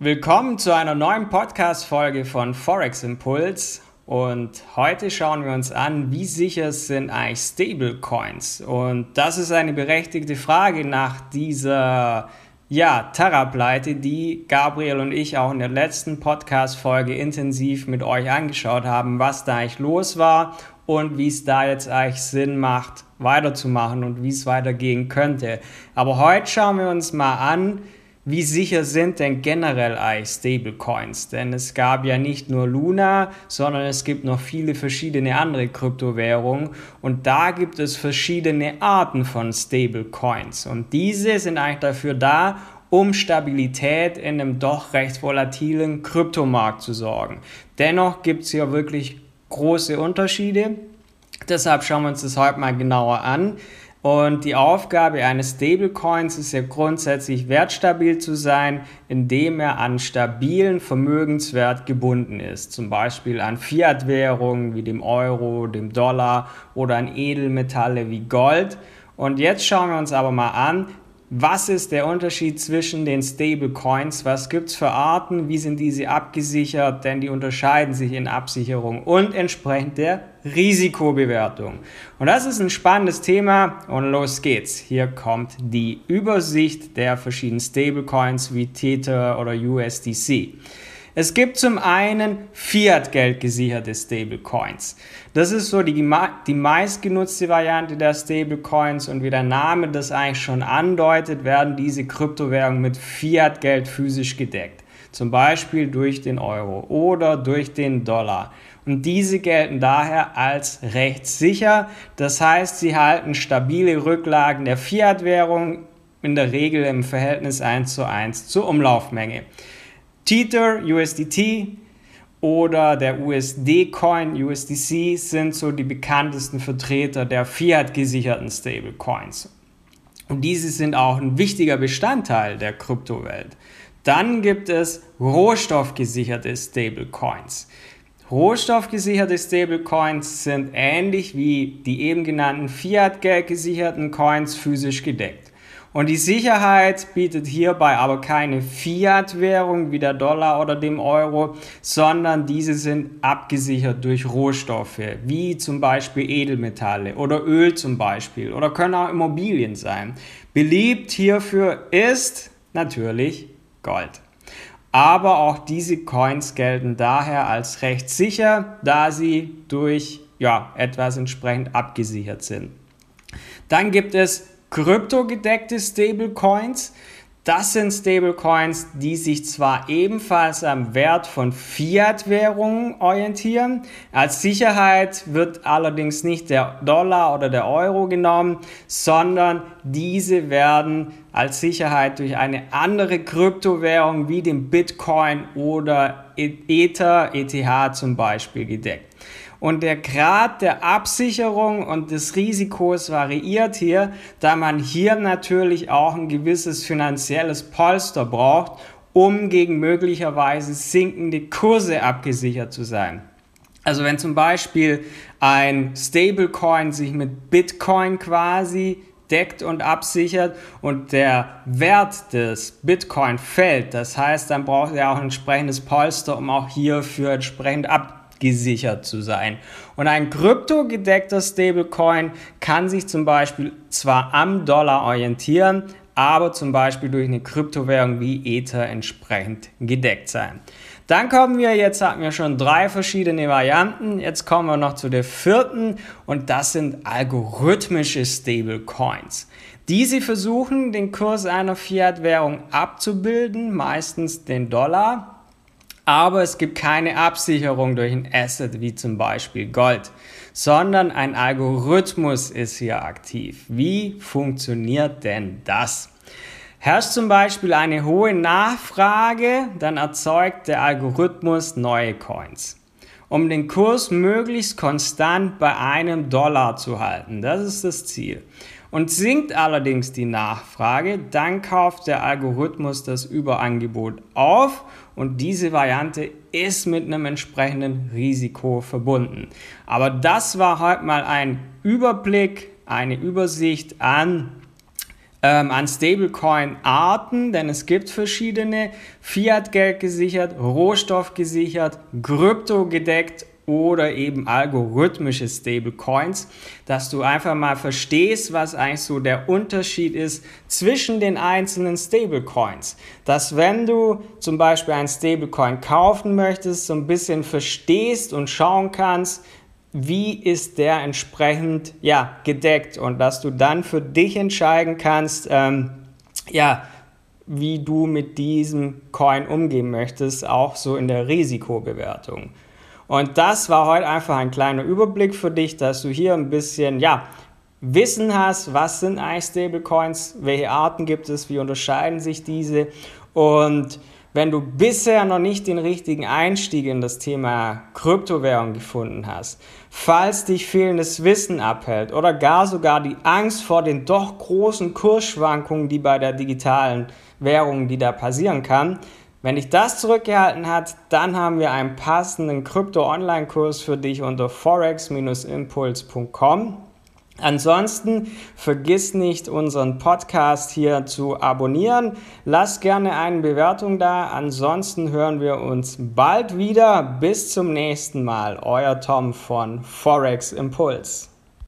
Willkommen zu einer neuen Podcast-Folge von Forex Impuls. Und heute schauen wir uns an, wie sicher sind eigentlich Stablecoins. Und das ist eine berechtigte Frage nach dieser ja, Terra-Pleite, die Gabriel und ich auch in der letzten Podcast-Folge intensiv mit euch angeschaut haben, was da eigentlich los war und wie es da jetzt eigentlich Sinn macht, weiterzumachen und wie es weitergehen könnte. Aber heute schauen wir uns mal an, wie sicher sind denn generell eigentlich Stablecoins? Denn es gab ja nicht nur Luna, sondern es gibt noch viele verschiedene andere Kryptowährungen und da gibt es verschiedene Arten von Stablecoins und diese sind eigentlich dafür da, um Stabilität in einem doch recht volatilen Kryptomarkt zu sorgen. Dennoch gibt es hier wirklich große Unterschiede. Deshalb schauen wir uns das heute mal genauer an. Und die Aufgabe eines Stablecoins ist ja grundsätzlich wertstabil zu sein, indem er an stabilen Vermögenswert gebunden ist. Zum Beispiel an Fiat-Währungen wie dem Euro, dem Dollar oder an Edelmetalle wie Gold. Und jetzt schauen wir uns aber mal an, was ist der Unterschied zwischen den Stablecoins? Was gibt es für Arten? Wie sind diese abgesichert? Denn die unterscheiden sich in Absicherung und entsprechend der Risikobewertung. Und das ist ein spannendes Thema und los geht's. Hier kommt die Übersicht der verschiedenen Stablecoins wie Tether oder USDC. Es gibt zum einen Fiat-Geld gesicherte Stablecoins. Das ist so die, die meistgenutzte Variante der Stablecoins und wie der Name das eigentlich schon andeutet, werden diese Kryptowährungen mit Fiat-Geld physisch gedeckt. Zum Beispiel durch den Euro oder durch den Dollar. Und diese gelten daher als rechtssicher. Das heißt, sie halten stabile Rücklagen der Fiat-Währung in der Regel im Verhältnis 1 zu 1 zur Umlaufmenge. Tether, USDT oder der USD-Coin, USDC, sind so die bekanntesten Vertreter der Fiat-gesicherten Stablecoins. Und diese sind auch ein wichtiger Bestandteil der Kryptowelt. Dann gibt es rohstoffgesicherte Stablecoins. Rohstoffgesicherte Stablecoins sind ähnlich wie die eben genannten Fiat-Geld gesicherten Coins physisch gedeckt. Und die Sicherheit bietet hierbei aber keine Fiat-Währung wie der Dollar oder dem Euro, sondern diese sind abgesichert durch Rohstoffe, wie zum Beispiel Edelmetalle oder Öl zum Beispiel oder können auch Immobilien sein. Beliebt hierfür ist natürlich Gold. Aber auch diese Coins gelten daher als recht sicher, da sie durch ja, etwas entsprechend abgesichert sind. Dann gibt es kryptogedeckte Stablecoins. Das sind Stablecoins, die sich zwar ebenfalls am Wert von Fiat-Währungen orientieren, als Sicherheit wird allerdings nicht der Dollar oder der Euro genommen, sondern diese werden als Sicherheit durch eine andere Kryptowährung wie den Bitcoin oder Ether, ETH zum Beispiel gedeckt. Und der Grad der Absicherung und des Risikos variiert hier, da man hier natürlich auch ein gewisses finanzielles Polster braucht, um gegen möglicherweise sinkende Kurse abgesichert zu sein. Also wenn zum Beispiel ein Stablecoin sich mit Bitcoin quasi deckt und absichert und der Wert des Bitcoin fällt, das heißt, dann braucht er auch ein entsprechendes Polster, um auch hierfür entsprechend ab gesichert zu sein. Und ein kryptogedeckter Stablecoin kann sich zum Beispiel zwar am Dollar orientieren, aber zum Beispiel durch eine Kryptowährung wie Ether entsprechend gedeckt sein. Dann kommen wir, jetzt hatten wir schon drei verschiedene Varianten, jetzt kommen wir noch zu der vierten und das sind algorithmische Stablecoins. Diese versuchen, den Kurs einer Fiat-Währung abzubilden, meistens den Dollar, aber es gibt keine Absicherung durch ein Asset wie zum Beispiel Gold, sondern ein Algorithmus ist hier aktiv. Wie funktioniert denn das? Herrscht zum Beispiel eine hohe Nachfrage, dann erzeugt der Algorithmus neue Coins. Um den Kurs möglichst konstant bei einem Dollar zu halten, das ist das Ziel. Und sinkt allerdings die Nachfrage, dann kauft der Algorithmus das Überangebot auf und diese Variante ist mit einem entsprechenden Risiko verbunden. Aber das war heute mal ein Überblick, eine Übersicht an ähm, an Stablecoin-Arten, denn es gibt verschiedene, Fiat-Geld gesichert, Rohstoff gesichert, Krypto gedeckt oder eben algorithmische Stablecoins, dass du einfach mal verstehst, was eigentlich so der Unterschied ist zwischen den einzelnen Stablecoins. Dass wenn du zum Beispiel einen Stablecoin kaufen möchtest, so ein bisschen verstehst und schauen kannst, wie ist der entsprechend ja, gedeckt und dass du dann für dich entscheiden kannst, ähm, ja, wie du mit diesem Coin umgehen möchtest, auch so in der Risikobewertung. Und das war heute einfach ein kleiner Überblick für dich, dass du hier ein bisschen, ja, Wissen hast, was sind eigentlich Stablecoins, welche Arten gibt es, wie unterscheiden sich diese. Und wenn du bisher noch nicht den richtigen Einstieg in das Thema Kryptowährung gefunden hast, falls dich fehlendes Wissen abhält oder gar sogar die Angst vor den doch großen Kursschwankungen, die bei der digitalen Währung, die da passieren kann, wenn dich das zurückgehalten hat, dann haben wir einen passenden Krypto-Online-Kurs für dich unter forex-impuls.com. Ansonsten vergiss nicht, unseren Podcast hier zu abonnieren. Lass gerne eine Bewertung da. Ansonsten hören wir uns bald wieder. Bis zum nächsten Mal. Euer Tom von Forex Impuls.